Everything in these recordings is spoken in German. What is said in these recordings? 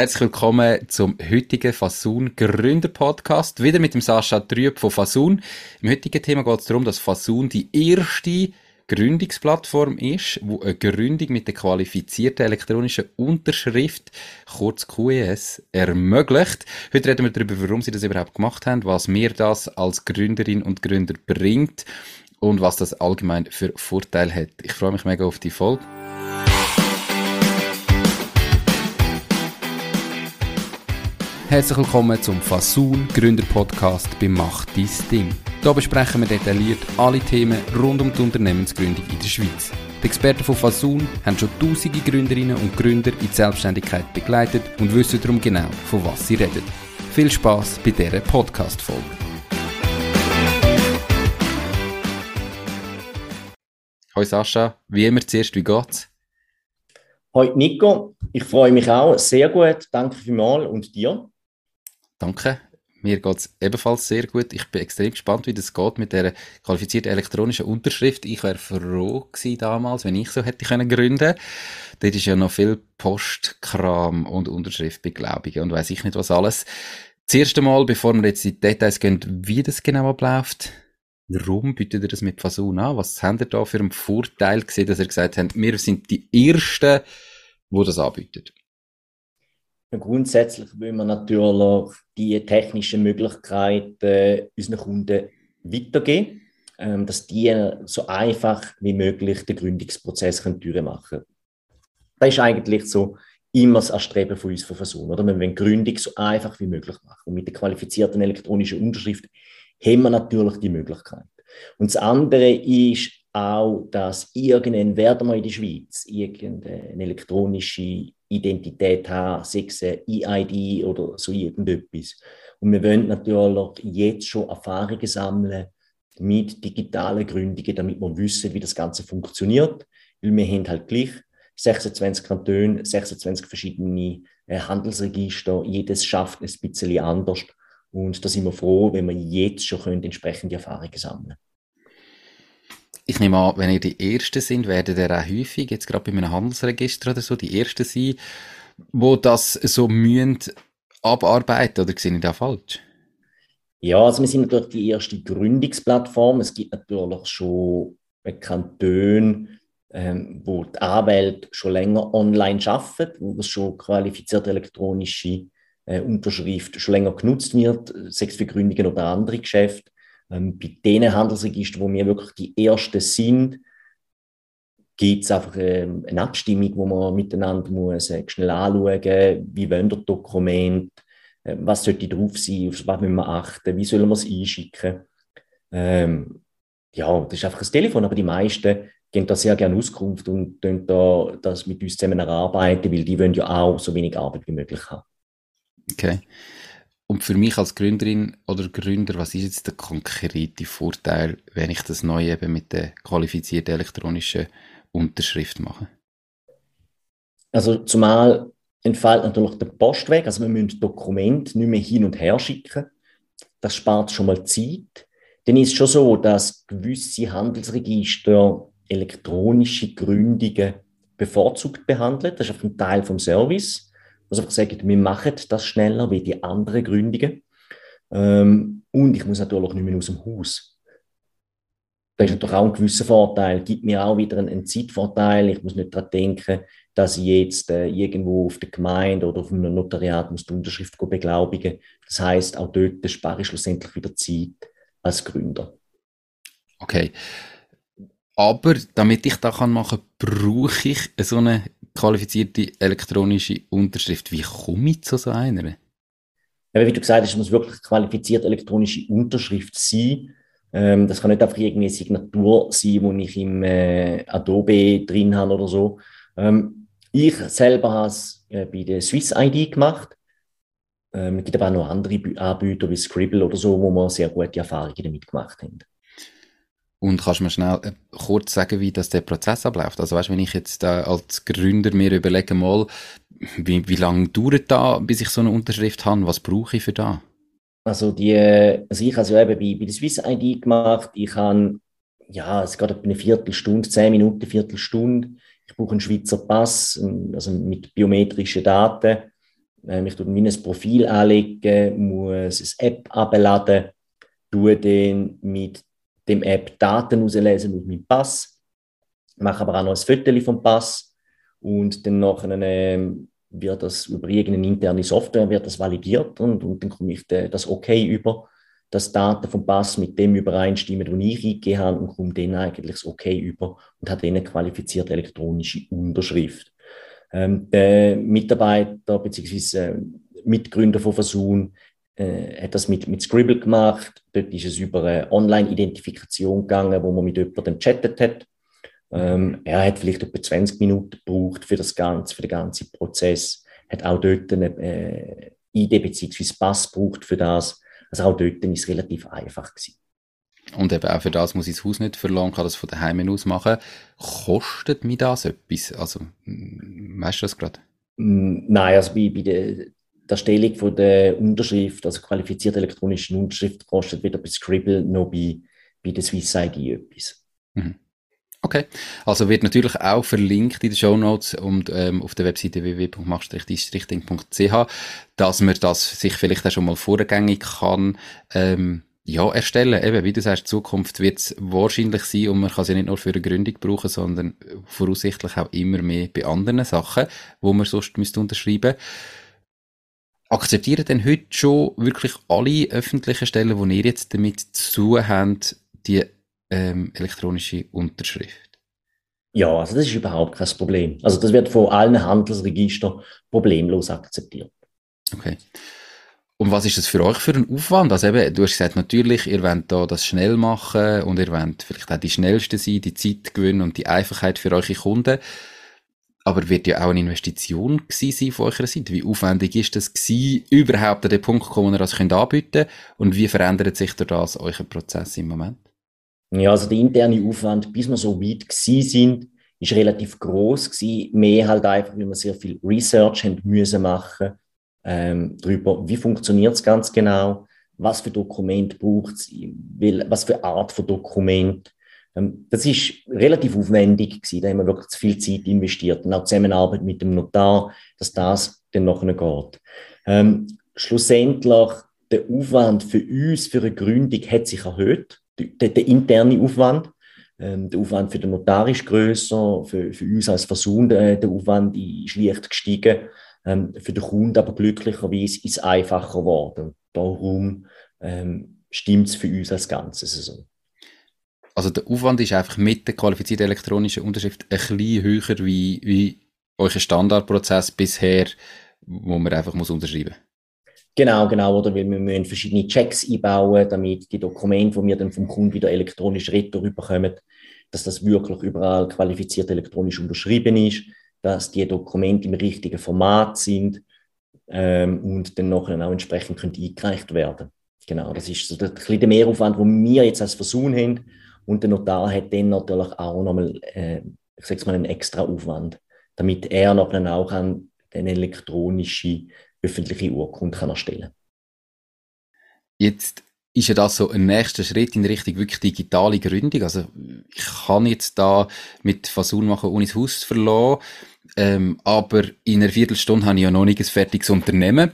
Herzlich willkommen zum heutigen Fasun Gründer Podcast. Wieder mit dem Sascha Trüb von Fasun. Im heutigen Thema geht es darum, dass Fasun die erste Gründungsplattform ist, wo eine Gründung mit der qualifizierten elektronischen Unterschrift, kurz QES, ermöglicht. Heute reden wir darüber, warum sie das überhaupt gemacht haben, was mir das als Gründerin und Gründer bringt und was das allgemein für Vorteile hat. Ich freue mich mega auf die Folge. Herzlich willkommen zum Fasun Gründer Podcast bei Macht dein Ding. Hier besprechen wir detailliert alle Themen rund um die Unternehmensgründung in der Schweiz. Die Experten von Fasun haben schon tausende Gründerinnen und Gründer in die Selbstständigkeit begleitet und wissen darum genau, von was sie reden. Viel Spaß bei dieser Podcast-Folge. Hallo Sascha, wie immer zuerst, wie geht's? Hallo Nico, ich freue mich auch sehr gut, danke vielmals und dir? Danke. Mir geht es ebenfalls sehr gut. Ich bin extrem gespannt, wie das geht mit der qualifizierten elektronischen Unterschrift. Ich wäre froh gewesen damals, wenn ich so hätte können gründen. Dort ist ja noch viel Postkram und Unterschriftbeglaubige und weiß ich nicht was alles. Das erste Mal, bevor wir jetzt in die Details gehen, wie das genau abläuft, warum bietet ihr das mit Fasun an? Was habt ihr da für einen Vorteil gesehen, dass ihr gesagt habt, wir sind die Ersten, die das anbieten? Grundsätzlich wollen wir natürlich die technischen Möglichkeiten unseren Kunden weitergeben, ähm, dass die so einfach wie möglich den Gründungsprozess machen können. Das ist eigentlich so immer das Erstreben von uns von Versuchen. Oder? Wir wollen Gründung so einfach wie möglich machen. Und mit der qualifizierten elektronischen Unterschrift haben wir natürlich die Möglichkeit. Und das andere ist auch, dass irgendwann werden wir in der Schweiz irgendeine elektronische Identität haben, sei es EID oder so irgendetwas. Und wir wollen natürlich jetzt schon Erfahrungen sammeln mit digitalen Gründungen, damit wir wissen, wie das Ganze funktioniert. Weil wir haben halt gleich 26 Kantone, 26 verschiedene äh, Handelsregister, jedes schafft es ein bisschen anders. Und da sind wir froh, wenn wir jetzt schon entsprechende Erfahrungen sammeln können ich nehme an, wenn ihr die Ersten sind, werden ihr auch häufig, jetzt gerade bei einem Handelsregister oder so, die Ersten sein, wo das so mühen abarbeiten, oder sehe ich da falsch? Ja, also wir sind natürlich die erste Gründungsplattform. Es gibt natürlich schon Kantone, ähm, wo die Anwälte schon länger online arbeiten, wo das schon qualifizierte elektronische äh, Unterschrift schon länger genutzt wird, sechs für Gründungen oder andere Geschäfte. Ähm, bei den Handelsregistern, wo wir wirklich die Ersten sind, gibt es einfach ähm, eine Abstimmung, wo man miteinander muss, äh, schnell anschauen wie wollen das Dokument, äh, was sollte drauf sein, auf was müssen wir achten, wie sollen wir es einschicken. Ähm, ja, das ist einfach ein Telefon, aber die meisten geben da sehr gerne Auskunft und da das mit uns zusammen erarbeiten, weil die wollen ja auch so wenig Arbeit wie möglich haben. Okay. Und für mich als Gründerin oder Gründer, was ist jetzt der konkrete Vorteil, wenn ich das neu eben mit der qualifizierten elektronischen Unterschrift mache? Also zumal entfällt natürlich der Postweg, also wir müssen Dokumente nicht mehr hin und her schicken. Das spart schon mal Zeit. Dann ist es schon so, dass gewisse Handelsregister elektronische Gründungen bevorzugt behandeln. Das ist einfach ein Teil vom Service muss einfach sagen, wir machen das schneller wie die anderen Gründungen. Ähm, und ich muss natürlich nicht mehr aus dem Haus. Das ist natürlich auch ein gewisser Vorteil, gibt mir auch wieder einen, einen Zeitvorteil. Ich muss nicht daran denken, dass ich jetzt äh, irgendwo auf der Gemeinde oder auf einem Notariat muss die Unterschrift beglaubigen Das heißt, auch dort spare ich schlussendlich wieder Zeit als Gründer. Okay. Aber damit ich das machen kann, brauche ich so eine qualifizierte elektronische Unterschrift. Wie komme ich zu so einer? Ja, wie du gesagt hast, muss wirklich qualifizierte elektronische Unterschrift sein. Ähm, das kann nicht einfach irgendwie eine Signatur sein, die ich im äh, Adobe drin habe oder so. Ähm, ich selber habe es äh, bei der Swiss ID gemacht. Ähm, es gibt aber auch noch andere Anbieter wie Scribble oder so, wo wir sehr gute Erfahrungen damit gemacht haben. Und kannst du mir schnell äh, kurz sagen, wie das der Prozess abläuft? Also weißt, wenn ich jetzt äh, als Gründer mir überlege mal, wie, wie lange dauert da, bis ich so eine Unterschrift habe? Was brauche ich für da? Also die, also ich habe es ja eben bei, bei der Swiss ID gemacht. Ich habe, ja, es geht eine Viertelstunde, zehn Minuten, Viertelstunde. Ich brauche einen Schweizer Pass, also mit biometrischen Daten. Ähm, ich tue mein Profil anlegen, muss eine App abladen, tue dann mit dem App Daten auslesen aus meinem Pass, mache aber auch noch ein Foto vom Pass und dann nachher ähm, wird das über irgendeine interne Software wird das validiert und, und dann komme ich das okay über, dass Daten vom Pass mit dem übereinstimmen, was ich eingegeben habe und komme dann eigentlich das okay über und habe dann eine qualifizierte elektronische Unterschrift. Ähm, der Mitarbeiter bzw. Mitgründer von Versun äh, hat das mit, mit Scribble gemacht. Dort ist es über eine Online-Identifikation gegangen, wo man mit jemandem chattet hat. Ähm, er hat vielleicht etwa 20 Minuten gebraucht für das Ganze, für den ganzen Prozess. Hat auch dort eine äh, ID bzw. Pass gebraucht für das. Also auch dort ist es relativ einfach gewesen. Und eben auch für das muss ich das Haus nicht verlangen, kann das von daheim aus machen. Kostet mir das etwas? Also, weißt du das gerade? Nein, also bei, bei der, der Erstellung von der Unterschrift, also qualifizierte elektronische Unterschrift, kostet weder bei Scribble noch bei, bei der Swiss ID etwas. Mhm. Okay, also wird natürlich auch verlinkt in den Show Notes und ähm, auf der Webseite www.machstrichting.ch, dass man das sich vielleicht auch schon mal vorgängig kann ähm, ja, erstellen. Eben, wie du sagst, Zukunft wird es wahrscheinlich sein und man kann sie nicht nur für eine Gründung brauchen, sondern voraussichtlich auch immer mehr bei anderen Sachen, wo man sonst müsste unterschreiben Akzeptieren denn heute schon wirklich alle öffentlichen Stellen, die ihr jetzt damit zu habt, die ähm, elektronische Unterschrift? Ja, also das ist überhaupt kein Problem. Also das wird von allen Handelsregistern problemlos akzeptiert. Okay. Und was ist das für euch für ein Aufwand? Also eben, du hast gesagt, natürlich, ihr wollt da das schnell machen und ihr wollt vielleicht auch die schnellste sein, die Zeit gewinnen und die Einfachheit für eure Kunden. Aber wird ja auch eine Investition gewesen sein von eurer Seite? Wie aufwendig ist das gewesen, überhaupt an den Punkt zu kommen, wo ihr das könnt anbieten Und wie verändert sich durch das euer Prozess im Moment? Ja, also der interne Aufwand, bis wir so weit gewesen sind, ist relativ groß gewesen. Mehr halt einfach, weil wir sehr viel Research haben müssen machen ähm, darüber, wie funktioniert es ganz genau, was für Dokument braucht es, was für Art von Dokument. Ähm, das ist relativ aufwendig gewesen, da haben wir wirklich zu viel Zeit investiert und auch Zusammenarbeit mit dem Notar, dass das dann nachher geht. Ähm, schlussendlich, der Aufwand für uns, für eine Gründung, hat sich erhöht, der, der interne Aufwand. Ähm, der Aufwand für den Notar ist grösser, für, für uns als Versuch, der, der Aufwand ist leicht gestiegen. Ähm, für den Kunden aber glücklicherweise ist es einfacher geworden. Darum ähm, stimmt es für uns als Ganzes so. Also der Aufwand ist einfach mit der qualifizierten elektronischen Unterschrift ein bisschen höher wie, wie euer Standardprozess bisher, wo man einfach muss unterschreiben Genau, genau, oder weil wir müssen verschiedene Checks einbauen, damit die Dokumente, die wir dann vom Kunden wieder elektronisch retour bekommen, dass das wirklich überall qualifiziert elektronisch unterschrieben ist dass die Dokumente im richtigen Format sind ähm, und dann nachher auch entsprechend eingereicht werden. Genau, das ist so der, der Mehraufwand, den wir jetzt als Versuch haben. Und der Notar hat dann natürlich auch nochmal, äh, ich sage mal, einen extra Aufwand, damit er nachher auch eine elektronische öffentliche Urkunde kann erstellen kann. Jetzt ist ja das so ein nächster Schritt in Richtung wirklich digitale Gründung. Also ich kann jetzt da mit Fasun machen, ohne das Haus zu verlassen, ähm, aber in einer Viertelstunde habe ich ja noch nicht ein fertiges Unternehmen.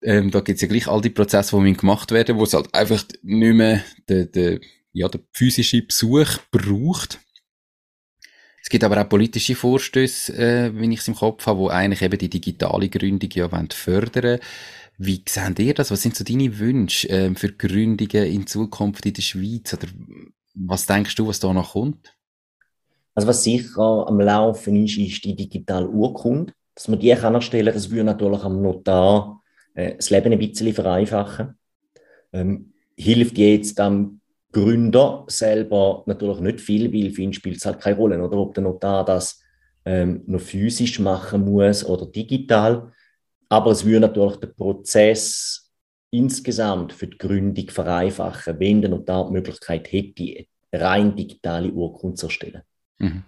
Ähm, da es ja gleich all die Prozesse, die gemacht werden, wo es halt einfach nicht mehr den, den, ja, den physischen Besuch braucht. Es gibt aber auch politische Vorstöße, äh, wenn ich es im Kopf habe, wo eigentlich eben die digitale Gründung ja fördern wollen. Wie seht ihr das? Was sind so deine Wünsche ähm, für Gründungen in Zukunft in der Schweiz? Oder was denkst du, was da noch kommt? Also was sicher am Laufen ist, ist die digitale Urkunde. Dass man die kann erstellen das würde natürlich am Notar äh, das Leben ein bisschen vereinfachen. Ähm, hilft jetzt am Gründer selber natürlich nicht viel, weil für ihn spielt es halt keine Rolle, oder ob der Notar das ähm, noch physisch machen muss oder digital. Aber es würde natürlich den Prozess insgesamt für die Gründung vereinfachen, wenn der Notar die Möglichkeit hätte, rein digitale Urkunde zu erstellen. Mhm.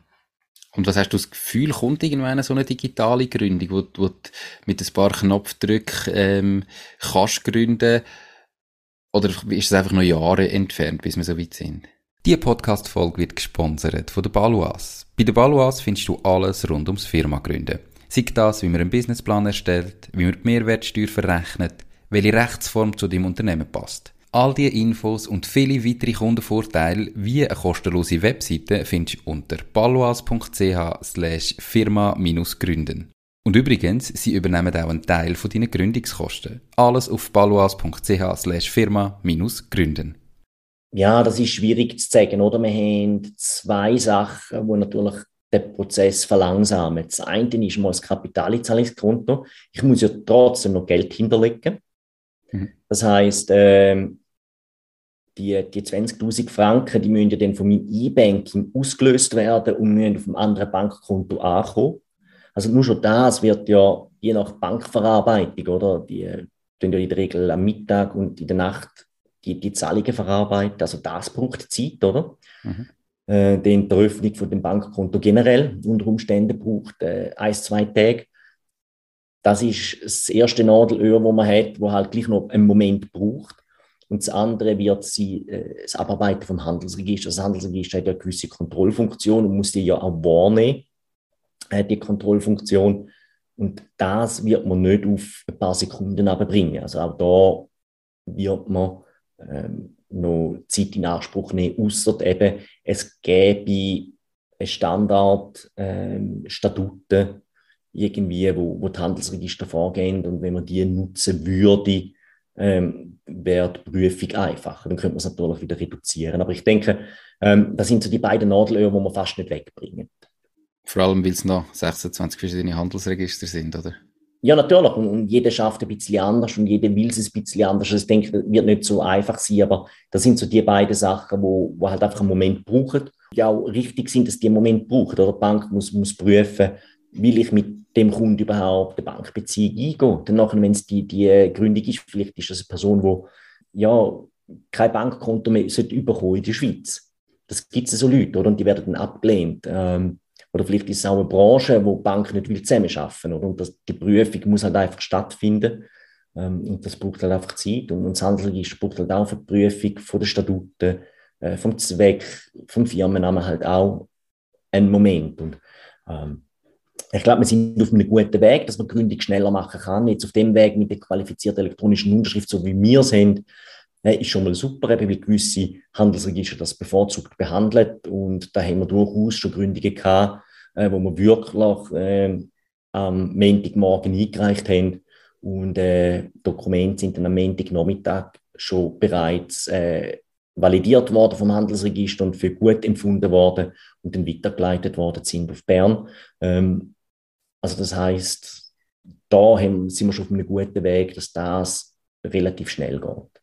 Und was hast du das Gefühl, kommt irgendwann so eine digitale Gründung, wo, wo du mit ein paar Knopfdrücken ähm, kannst gründen oder ist es einfach noch Jahre entfernt, bis wir so weit sind? Die Podcast-Folge wird gesponsert von der Baluas. Bei der Baluas findest du alles rund ums Firma gründen. Sei das, wie man einen Businessplan erstellt, wie man die Mehrwertsteuer verrechnet, welche Rechtsform zu dem Unternehmen passt. All diese Infos und viele weitere Kundenvorteile wie eine kostenlose Webseite findest du unter paloas.ch slash firma-gründen. Und übrigens, sie übernehmen auch einen Teil von deinen Gründungskosten. Alles auf paloas.ch slash firma-gründen. Ja, das ist schwierig zu sagen, oder? Wir haben zwei Sachen, die natürlich den Prozess verlangsamen. Das eine ist mal das Kapitalzahlungskonto. Ich muss ja trotzdem noch Geld hinterlegen. Mhm. Das heißt, ähm, die, die 20.000 Franken, die müssen ja dann von meinem E-Banking ausgelöst werden und müssen auf einem anderen Bankkonto ankommen. Also nur schon das wird ja je nach Bankverarbeitung, oder? Die tun ja in der Regel am Mittag und in der Nacht die, die Zahlungen verarbeiten. Also das braucht Zeit, oder? Mhm. Äh, die Eröffnung von dem Bankkonto generell unter Umständen braucht äh, ein, zwei Tage. Das ist das erste Nadelöhr, wo man hat, wo halt gleich noch einen Moment braucht. Und das andere wird sie, äh, das Abarbeiten vom Handelsregister. Das Handelsregister hat ja eine gewisse Kontrollfunktion und muss die ja auch wahrnehmen, äh, die Kontrollfunktion. Und das wird man nicht auf ein paar Sekunden abbringen. Also auch da wird man ähm, noch Zeit in Anspruch nehmen, außer eben, es gäbe eine Standard ähm, irgendwie, wo, wo die Handelsregister vorgehen und wenn man die nutzen würde, ähm, wäre die Prüfung einfacher. Dann könnte man es natürlich wieder reduzieren. Aber ich denke, ähm, das sind so die beiden Nadelöhre, die man fast nicht wegbringen. Vor allem, weil es noch 26 verschiedene Handelsregister sind, oder? Ja, natürlich. Und, und jeder schafft ein bisschen anders und jeder will es ein bisschen anders. Also ich denke, das wird nicht so einfach sein, aber das sind so die beiden Sachen, wo, wo halt einfach einen Moment brauchen. Ja, auch richtig sind, dass die einen Moment brauchen. Oder die Bank muss, muss prüfen, will ich mit dem Kunden überhaupt eine Bankbeziehung eingehen. Dann nachher, wenn es die, die Gründung ist, vielleicht ist das eine Person, die ja, kein Bankkonto mehr sollte in der Schweiz. Das gibt es so Leute, oder? Und die werden dann abgelehnt. Ähm, oder vielleicht ist es auch eine Branche, wo die Bank nicht will zusammenarbeiten will. Und das, die Prüfung muss halt einfach stattfinden. Ähm, und das braucht halt einfach Zeit. Und, und das Handelsregister braucht halt auch für die Prüfung von den Statuten, äh, vom Zweck, vom Firmennamen halt auch einen Moment. Und ähm, ich glaube, wir sind auf einem guten Weg, dass man Gründung schneller machen kann. Jetzt auf dem Weg mit der qualifizierten elektronischen Unterschrift, so wie wir sind, äh, ist schon mal super, eben, weil gewisse Handelsregister das bevorzugt behandelt. Und da haben wir durchaus schon Gründungen gehabt, äh, wo wir wirklich äh, am Montagmorgen eingereicht haben. Und äh, Dokumente sind dann am Montagnachmittag schon bereits äh, validiert worden vom Handelsregister und für gut empfunden worden und dann weitergeleitet worden sind auf Bern. Ähm, also das heißt, da haben, sind wir schon auf einem guten Weg, dass das relativ schnell geht.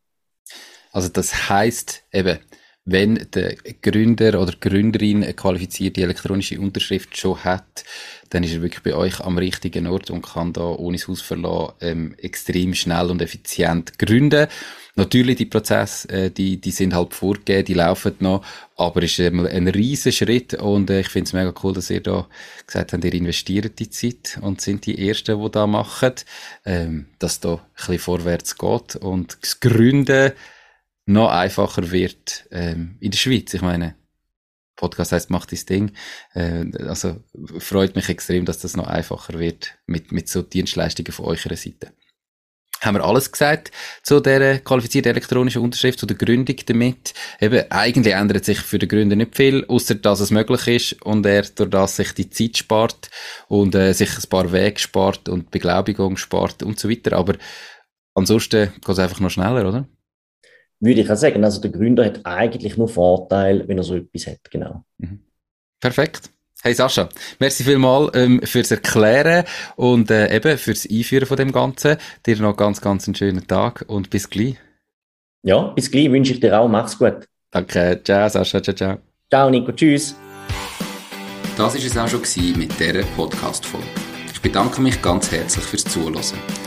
Also das heißt eben, wenn der Gründer oder Gründerin eine qualifizierte elektronische Unterschrift schon hat, dann ist er wirklich bei euch am richtigen Ort und kann da ohne das Haus verlassen ähm, extrem schnell und effizient gründen. Natürlich, die Prozesse, äh, die, die sind halt vorgegeben, die laufen noch, aber ist ähm, ein riesen Schritt und äh, ich finde es mega cool, dass ihr da gesagt habt, ihr investiert die Zeit und sind die Ersten, die da machen, ähm, dass da ein bisschen vorwärts geht und das Gründen noch einfacher wird ähm, in der Schweiz. Ich meine, Podcast heißt macht das Ding. Äh, also freut mich extrem, dass das noch einfacher wird mit, mit so Dienstleistungen von eurer Seite. Haben wir alles gesagt zu der qualifizierten elektronischen Unterschrift, zu der Gründung damit. Eben, eigentlich ändert sich für den Gründer nicht viel, außer dass es möglich ist und er durch das sich die Zeit spart und äh, sich ein paar Wege spart und Beglaubigung spart und so weiter. Aber ansonsten geht es einfach noch schneller, oder? Würde ich auch sagen. Also der Gründer hat eigentlich nur Vorteil, wenn er so etwas hat, genau. Mhm. Perfekt. Hey Sascha, merci vielmal ähm, fürs Erklären und äh, eben fürs Einführen von dem Ganzen. Dir noch ganz, ganz einen schönen Tag und bis gleich. Ja, bis gleich wünsche ich dir auch. Mach's gut. Danke. Ciao, Sascha. Ciao, ciao. Ciao, Nico. Tschüss. Das war es auch schon mit dieser Podcast-Folge. Ich bedanke mich ganz herzlich fürs Zuhören.